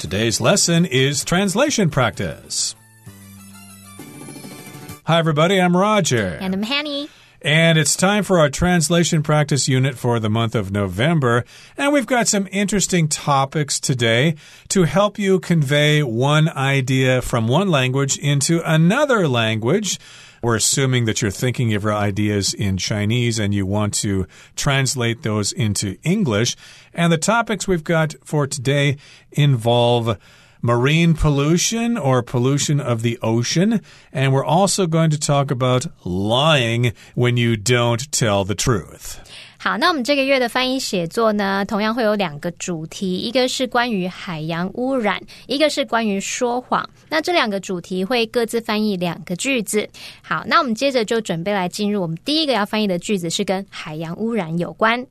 Today's lesson is translation practice. Hi, everybody. I'm Roger. And I'm Hanny. And it's time for our translation practice unit for the month of November. And we've got some interesting topics today to help you convey one idea from one language into another language. We're assuming that you're thinking of your ideas in Chinese and you want to translate those into English. And the topics we've got for today involve marine pollution or pollution of the ocean. And we're also going to talk about lying when you don't tell the truth. 好，那我们这个月的翻译写作呢，同样会有两个主题，一个是关于海洋污染，一个是关于说谎。那这两个主题会各自翻译两个句子。好，那我们接着就准备来进入我们第一个要翻译的句子，是跟海洋污染有关。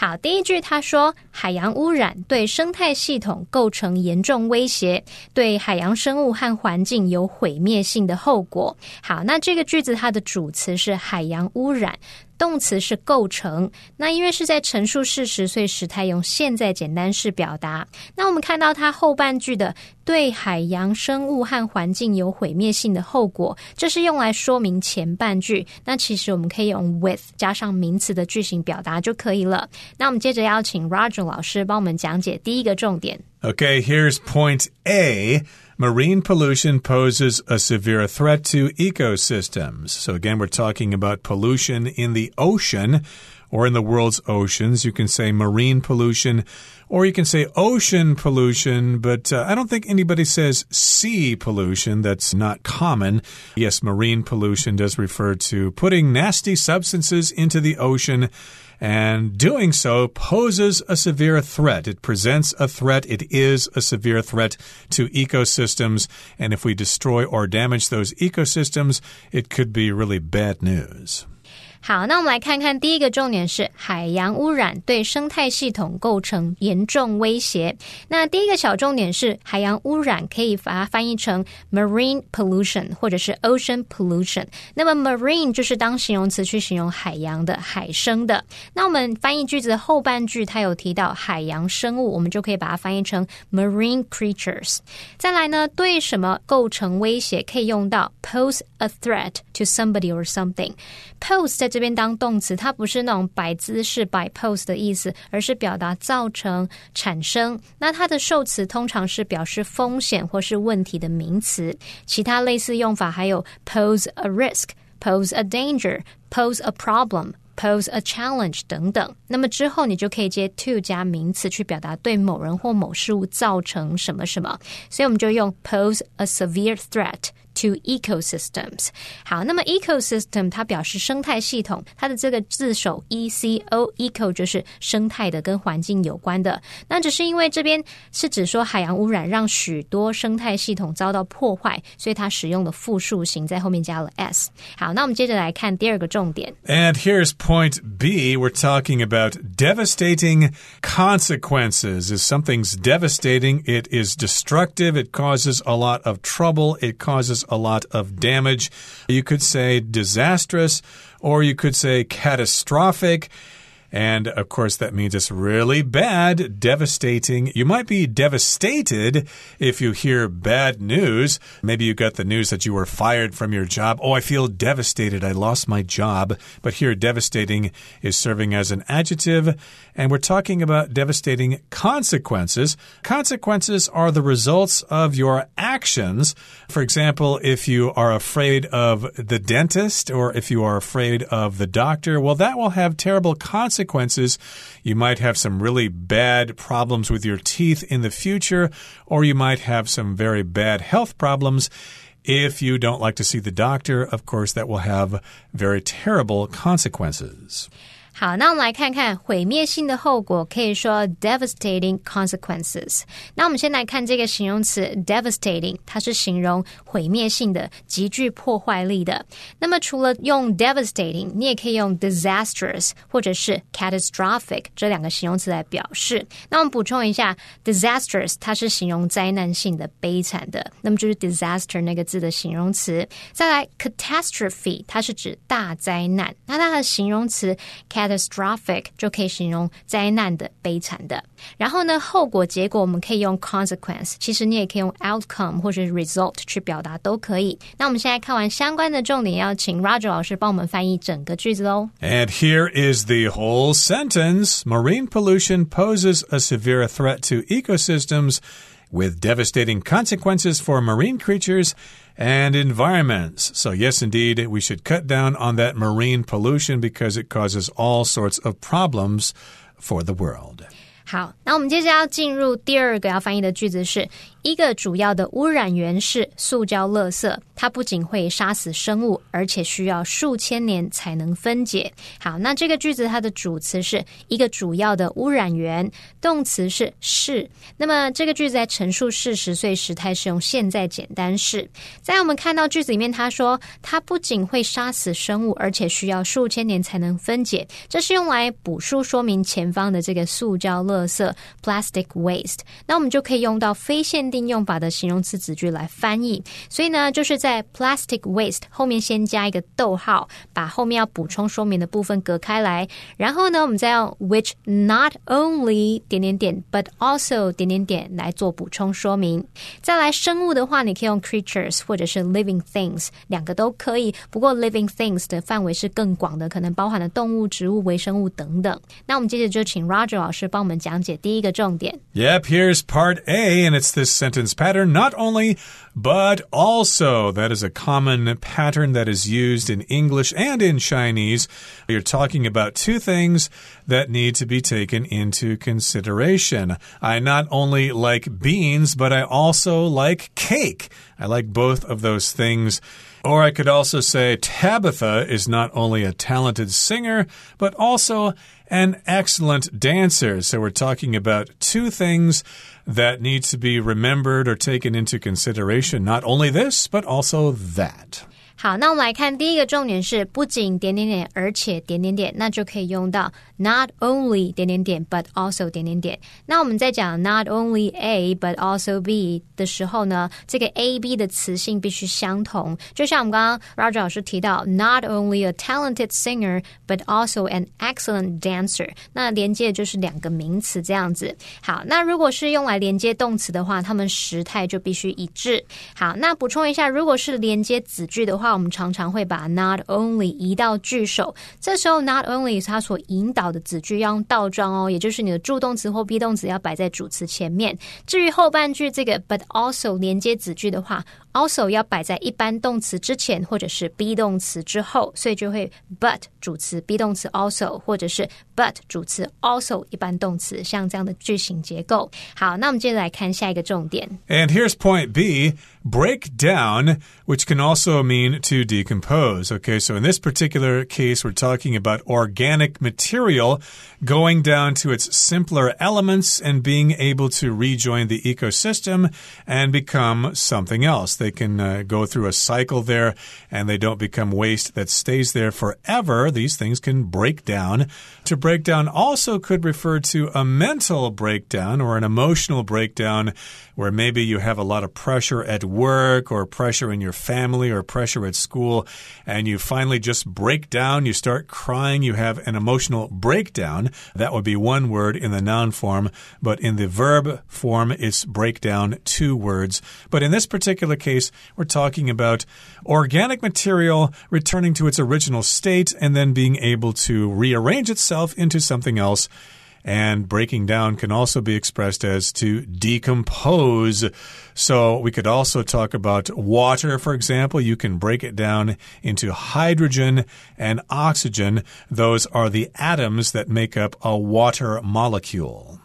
好，第一句他说，海洋污染对生态系统构成严重威胁，对海洋生物和环境有毁灭性的后果。好，那这个句子它的主词是海洋污染。动词是构成，那因为是在陈述事实，所以时态用现在简单式表达。那我们看到它后半句的对海洋生物和环境有毁灭性的后果，这是用来说明前半句。那其实我们可以用 with 加上名词的句型表达就可以了。那我们接着邀请 Roger 老师帮我们讲解第一个重点。Okay, here's point A. Marine pollution poses a severe threat to ecosystems. So, again, we're talking about pollution in the ocean or in the world's oceans. You can say marine pollution or you can say ocean pollution, but uh, I don't think anybody says sea pollution. That's not common. Yes, marine pollution does refer to putting nasty substances into the ocean and doing so poses a severe threat. It presents a threat. It is a severe threat to ecosystems. And if we destroy or damage those ecosystems, it could be really bad news. 好，那我们来看看第一个重点是海洋污染对生态系统构成严重威胁。那第一个小重点是海洋污染可以把它翻译成 marine pollution 或者是 ocean pollution。那么 marine 就是当形容词去形容海洋的、海生的。那我们翻译句子的后半句，它有提到海洋生物，我们就可以把它翻译成 marine creatures。再来呢，对什么构成威胁，可以用到 pose a threat to somebody or something。pose 在这边当动词，它不是那种摆姿势、摆 pose 的意思，而是表达造成、产生。那它的受词通常是表示风险或是问题的名词。其他类似用法还有 pose a risk、pose a danger、pose a problem。pose a challenge 等等，那么之后你就可以接 to 加名词去表达对某人或某事物造成什么什么，所以我们就用 pose a severe threat。 to ecosystems。好，那么 ecosystem 它表示生态系统，它的这个字首 e c o eco 就是生态的，跟环境有关的。那只是因为这边是指说海洋污染让许多生态系统遭到破坏，所以它使用的复数形在后面加了 s。好，那我们接着来看第二个重点。And here's point B. We're talking about devastating consequences. If something's devastating, it is destructive. It causes a lot of trouble. It causes a lot of damage. You could say disastrous, or you could say catastrophic. And of course, that means it's really bad, devastating. You might be devastated if you hear bad news. Maybe you got the news that you were fired from your job. Oh, I feel devastated. I lost my job. But here, devastating is serving as an adjective. And we're talking about devastating consequences. Consequences are the results of your actions. For example, if you are afraid of the dentist or if you are afraid of the doctor, well, that will have terrible consequences consequences. You might have some really bad problems with your teeth in the future, or you might have some very bad health problems. If you don't like to see the doctor, of course, that will have very terrible consequences. 好，那我们来看看毁灭性的后果，可以说 devastating consequences。那我们先来看这个形容词 devastating，它是形容毁灭性的、极具破坏力的。那么除了用 devastating，你也可以用 disastrous 或者是 catastrophic 这两个形容词来表示。那我们补充一下，disastrous 它是形容灾难性的、悲惨的，那么就是 disaster 那个字的形容词。再来 catastrophe，它是指大灾难，那它的形容词。catastrophic 就可以形容灾难的、悲惨的。然后呢，后果、结果我们可以用 consequence，其实你也可以用 outcome 或者是 result 去表达都可以。那我们现在看完相关的重点，要请 Roger 老师帮我们翻译整个句子喽。And here is the whole sentence: Marine pollution poses a severe threat to ecosystems. With devastating consequences for marine creatures and environments. So, yes, indeed, we should cut down on that marine pollution because it causes all sorts of problems for the world. 好，那我们接着要进入第二个要翻译的句子是 一个主要的污染源是塑胶垃圾，它不仅会杀死生物，而且需要数千年才能分解。好，那这个句子它的主词是一个主要的污染源，动词是是。那么这个句子在陈述事实，所以时态是用现在简单式。在我们看到句子里面，他说它不仅会杀死生物，而且需要数千年才能分解，这是用来补述说明前方的这个塑胶垃圾 （plastic waste）。那我们就可以用到非现定用法的形容词子句来翻译，所以呢，就是在 plastic waste 后面先加一个逗号，把后面要补充说明的部分隔开来，然后呢，我们再用 which not only 点点点 but also 点点点来做补充说明。再来生物的话，你可以用 creatures 或者是 living things，两个都可以。不过 living things 的范围是更广的，可能包含了动物、植物、微生物等等。那我们接着就请 Roger 老师帮我们讲解第一个重点。Yep, here's part A, and it's this sentence pattern not only, but also. That is a common pattern that is used in English and in Chinese. You're talking about two things that need to be taken into consideration. I not only like beans, but I also like cake. I like both of those things. Or I could also say Tabitha is not only a talented singer, but also an excellent dancer. So we're talking about two things that need to be remembered or taken into consideration. Not only this, but also that. 好，那我们来看第一个重点是不仅点点点，而且点点点，那就可以用到 not only 点点点，but also 点点点。那我们在讲 not only A but also B 的时候呢，这个 A B 的词性必须相同。就像我们刚刚 Roger 老师提到，not only a talented singer but also an excellent dancer。那连接就是两个名词这样子。好，那如果是用来连接动词的话，它们时态就必须一致。好，那补充一下，如果是连接子句的话，我们常常会把 not only 移到句首，这时候 not only 它所引导的子句要用倒装哦，也就是你的助动词或 be 动词要摆在主词前面。至于后半句这个 but also 连接子句的话 ，also 要摆在一般动词之前或者是 be 动词之后，所以就会 but 主词 be 动词 also 或者是 but 主词 also 一般动词，像这样的句型结构。好，那我们接着来看下一个重点。 And here's point B break down, which can also mean to decompose. Okay, so in this particular case, we're talking about organic material going down to its simpler elements and being able to rejoin the ecosystem and become something else. They can uh, go through a cycle there and they don't become waste that stays there forever. These things can break down. To break down also could refer to a mental breakdown or an emotional breakdown where maybe you have a lot of pressure at work or pressure in your family or pressure at school and you finally just break down, you start crying, you have an emotional breakdown. That would be one word in the noun form, but in the verb form, it's breakdown, two words. But in this particular case, we're talking about organic material returning to its original state and then being able to rearrange itself into something else. And breaking down can also be expressed as to decompose. So we could also talk about water, for example. You can break it down into hydrogen and oxygen. Those are the atoms that make up a water molecule.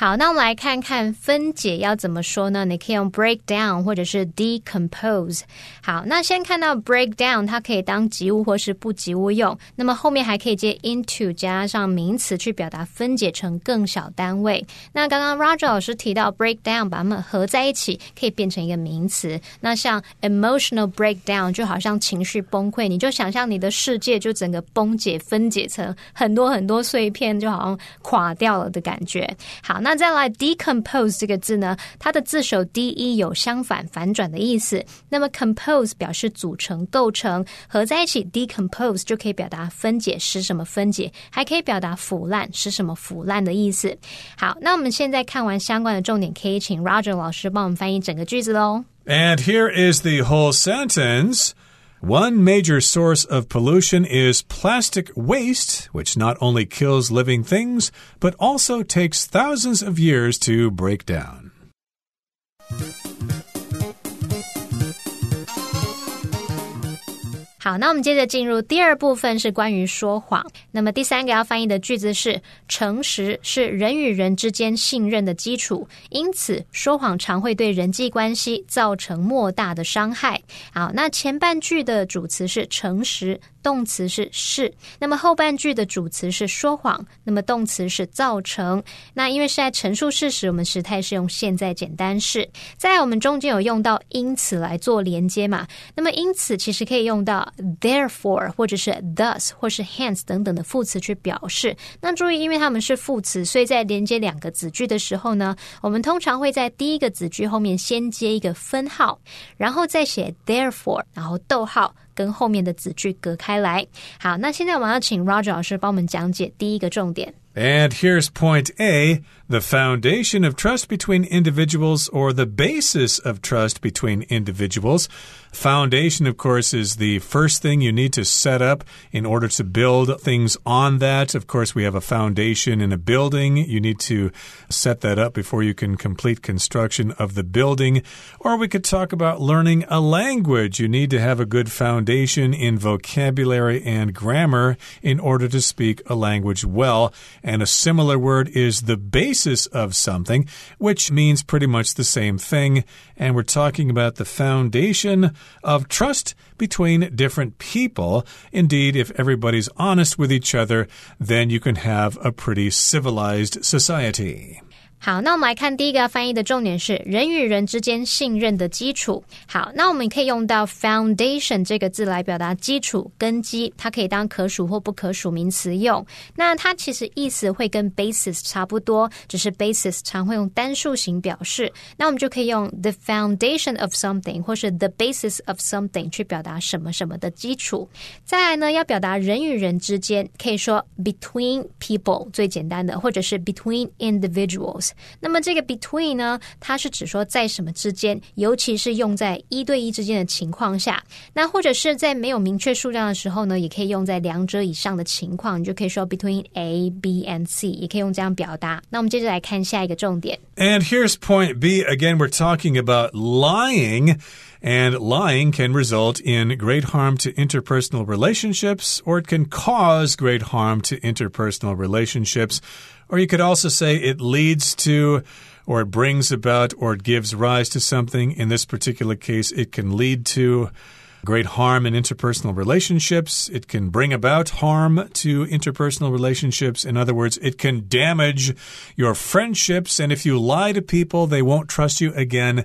好，那我们来看看分解要怎么说呢？你可以用 break down 或者是 decompose。好，那先看到 break down，它可以当及物或是不及物用。那么后面还可以接 into 加上名词去表达分解成更小单位。那刚刚 Roger 老师提到 break down，把它们合在一起可以变成一个名词。那像 emotional breakdown 就好像情绪崩溃，你就想象你的世界就整个崩解分解成很多很多碎片，就好像垮掉了的感觉。好，那那再来 decompose 这个字呢，它的字首 d e 有相反反转的意思。那么 compose 表示组成、构成，合在一起 decompose 就可以表达分解，使什么分解，还可以表达腐烂，使什么腐烂的意思。好，那我们现在看完相关的重点，可以请 Roger 老师帮我们翻译整个句子喽。And here is the whole sentence. One major source of pollution is plastic waste, which not only kills living things, but also takes thousands of years to break down. 好，那我们接着进入第二部分，是关于说谎。那么第三个要翻译的句子是：诚实是人与人之间信任的基础，因此说谎常会对人际关系造成莫大的伤害。好，那前半句的主词是诚实。动词是是，那么后半句的主词是说谎，那么动词是造成。那因为是在陈述事实，我们时态是用现在简单式。在我们中间有用到因此来做连接嘛？那么因此其实可以用到 therefore 或者是 thus 或是 hence 等等的副词去表示。那注意，因为它们是副词，所以在连接两个子句的时候呢，我们通常会在第一个子句后面先接一个分号，然后再写 therefore，然后逗号。跟后面的子句隔开来。好，那现在我们要请 Roger 老师帮我们讲解第一个重点。And here's point A the foundation of trust between individuals or the basis of trust between individuals. Foundation, of course, is the first thing you need to set up in order to build things on that. Of course, we have a foundation in a building. You need to set that up before you can complete construction of the building. Or we could talk about learning a language. You need to have a good foundation in vocabulary and grammar in order to speak a language well. And a similar word is the basis of something, which means pretty much the same thing. And we're talking about the foundation of trust between different people. Indeed, if everybody's honest with each other, then you can have a pretty civilized society. 好，那我们来看第一个翻译的重点是人与人之间信任的基础。好，那我们可以用到 foundation 这个字来表达基础、根基，它可以当可数或不可数名词用。那它其实意思会跟 basis 差不多，只是 basis 常会用单数型表示。那我们就可以用 the foundation of something 或是 the basis of something 去表达什么什么的基础。再来呢，要表达人与人之间，可以说 between people 最简单的，或者是 between individuals。那么这个 between 呢，它是指说在什么之间，尤其是用在一对一之间的情况下，那或者是在没有明确数量的时候呢，也可以用在两者以上的情况，你就可以说 between A, B and C，也可以用这样表达。那我们接着来看下一个重点。And here's point B. Again, we're talking about lying. And lying can result in great harm to interpersonal relationships, or it can cause great harm to interpersonal relationships. Or you could also say it leads to or it brings about or it gives rise to something. In this particular case, it can lead to great harm in interpersonal relationships. It can bring about harm to interpersonal relationships. In other words, it can damage your friendships. And if you lie to people, they won't trust you again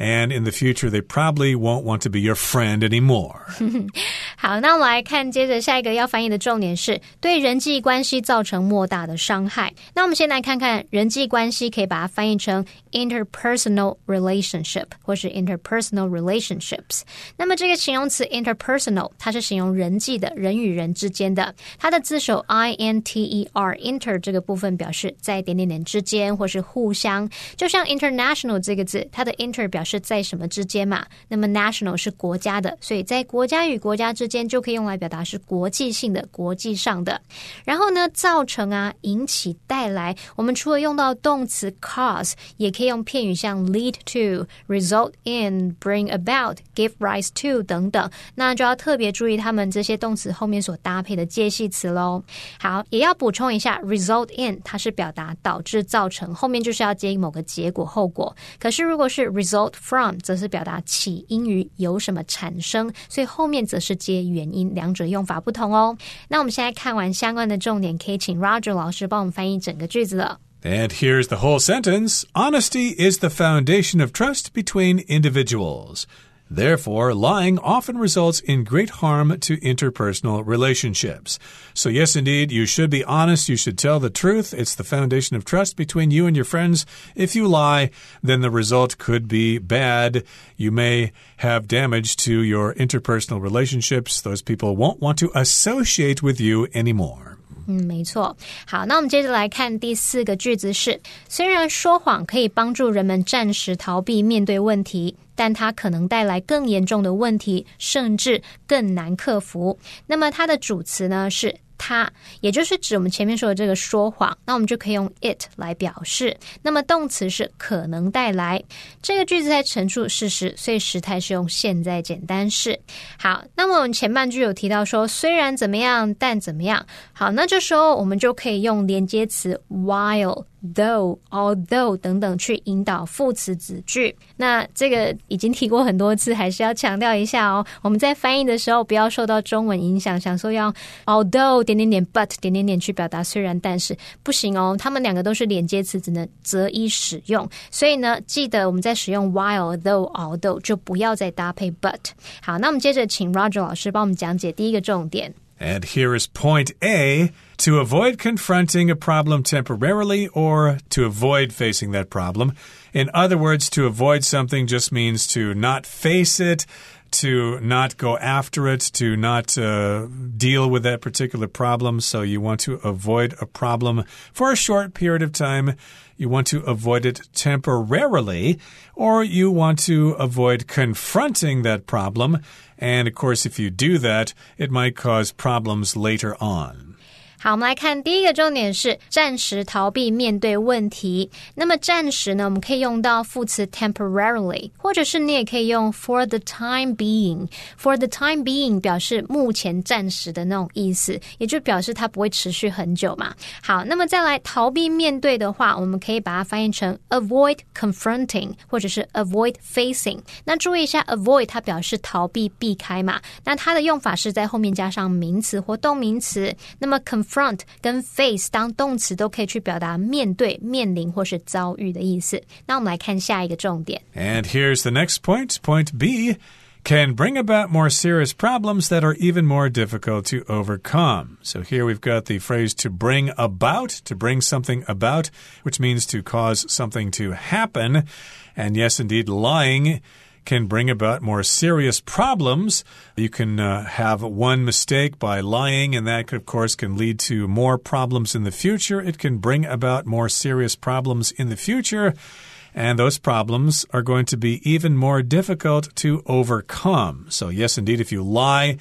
and in the future they probably won't want to be your friend anymore. 好，那我们来看，接着下一个要翻译的重点是对人际关系造成莫大的伤害。那我们先来看看人际关系，可以把它翻译成 interpersonal relationship 或是 interpersonal relationships。那么这个形容词 interpersonal，它是形容人际的，人与人之间的。它的字首 i n t e r inter 这个部分表示在点点点之间或是互相，就像 international 这个字，它的 inter 表示。在什么之间嘛？那么 national 是国家的，所以在国家与国家之间就可以用来表达是国际性的、国际上的。然后呢，造成啊、引起、带来，我们除了用到动词 cause，也可以用片语像 lead to、result in、bring about、give rise to 等等。那就要特别注意他们这些动词后面所搭配的介系词喽。好，也要补充一下，result in 它是表达导致、造成，后面就是要接某个结果、后果。可是如果是 result from 则是表达起因于由什么产生，所以后面则是接原因，两者用法不同哦。那我们现在看完相关的重点，可以请 Roger 老师帮我们翻译整个句子了。And here's the whole sentence Honesty is the foundation of trust between individuals. Therefore, lying often results in great harm to interpersonal relationships. So, yes, indeed, you should be honest. You should tell the truth. It's the foundation of trust between you and your friends. If you lie, then the result could be bad. You may have damage to your interpersonal relationships. Those people won't want to associate with you anymore. 嗯，没错。好，那我们接着来看第四个句子是：虽然说谎可以帮助人们暂时逃避面对问题，但它可能带来更严重的问题，甚至更难克服。那么它的主词呢是。它，也就是指我们前面说的这个说谎，那我们就可以用 it 来表示。那么动词是可能带来，这个句子在陈述事实，所以时态是用现在简单式。好，那么我们前半句有提到说，虽然怎么样，但怎么样。好，那这时候我们就可以用连接词 while。Though, although 等等去引导副词子句。那这个已经提过很多次，还是要强调一下哦。我们在翻译的时候不要受到中文影响，想说要 although 点点点 but 点点点去表达虽然但是不行哦。他们两个都是连接词，只能择一使用。所以呢，记得我们在使用 while, though, although 就不要再搭配 but。好，那我们接着请 Roger 老师帮我们讲解第一个重点。And here is point A. To avoid confronting a problem temporarily or to avoid facing that problem. In other words, to avoid something just means to not face it, to not go after it, to not uh, deal with that particular problem. So you want to avoid a problem for a short period of time. You want to avoid it temporarily, or you want to avoid confronting that problem. And of course, if you do that, it might cause problems later on. 好，我们来看第一个重点是暂时逃避面对问题。那么暂时呢，我们可以用到副词 temporarily，或者是你也可以用 for the time being。for the time being 表示目前暂时的那种意思，也就表示它不会持续很久嘛。好，那么再来逃避面对的话，我们可以把它翻译成 avoid confronting，或者是 avoid facing。那注意一下，avoid 它表示逃避、避开嘛。那它的用法是在后面加上名词或动名词。那么 conf front 跟 face 当动词都可以去表达面对、面临或是遭遇的意思。那我们来看下一个重点。And here's the next point. Point B can bring about more serious problems that are even more difficult to overcome. So here we've got the phrase to bring about, to bring something about, which means to cause something to happen. And yes, indeed, lying can bring about more serious problems. You can uh, have one mistake by lying, and that, of course, can lead to more problems in the future. It can bring about more serious problems in the future. And those problems are going to be even more difficult to overcome. So, yes, indeed, if you lie,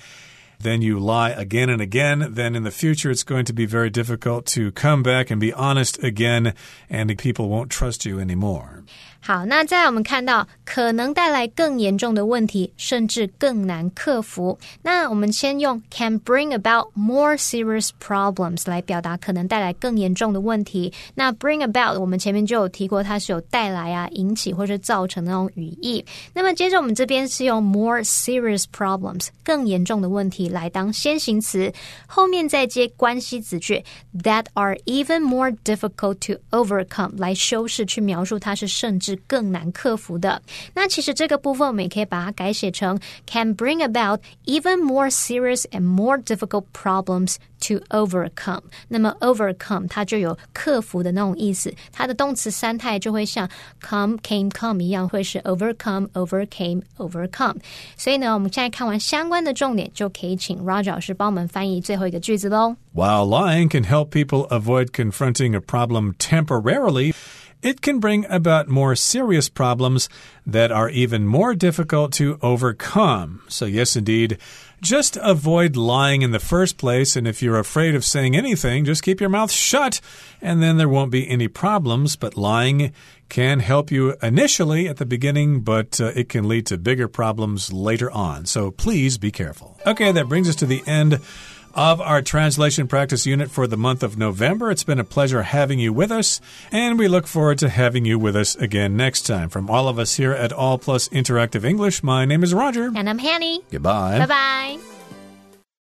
then you lie again and again, then in the future it's going to be very difficult to come back and be honest again, and people won't trust you anymore. 好，那再来我们看到可能带来更严重的问题，甚至更难克服。那我们先用 can bring about more serious problems 来表达可能带来更严重的问题。那 bring about 我们前面就有提过，它是有带来啊、引起或者造成那种语义。那么接着我们这边是用 more serious problems 更严重的问题来当先行词，后面再接关系子句 that are even more difficult to overcome 来修饰去描述它是甚至。是更难克服的。那其实这个部分我们也可以把它改写成 can bring about even more serious and more difficult problems to overcome。那么 overcome 它就有克服的那种意思，它的动词三态就会像 come came come 一样，会是 overcome overcame overcome。所以呢，我们现在看完相关的重点，就可以请 Roger 老师帮我们翻译最后一个句子喽。While lying can help people avoid confronting a problem temporarily it can bring about more serious problems that are even more difficult to overcome. So, yes, indeed, just avoid lying in the first place. And if you're afraid of saying anything, just keep your mouth shut, and then there won't be any problems. But lying can help you initially at the beginning, but uh, it can lead to bigger problems later on. So, please be careful. Okay, that brings us to the end of our translation practice unit for the month of November. It's been a pleasure having you with us, and we look forward to having you with us again next time. From all of us here at All Plus Interactive English, my name is Roger. And I'm Hanny. Goodbye. Bye bye.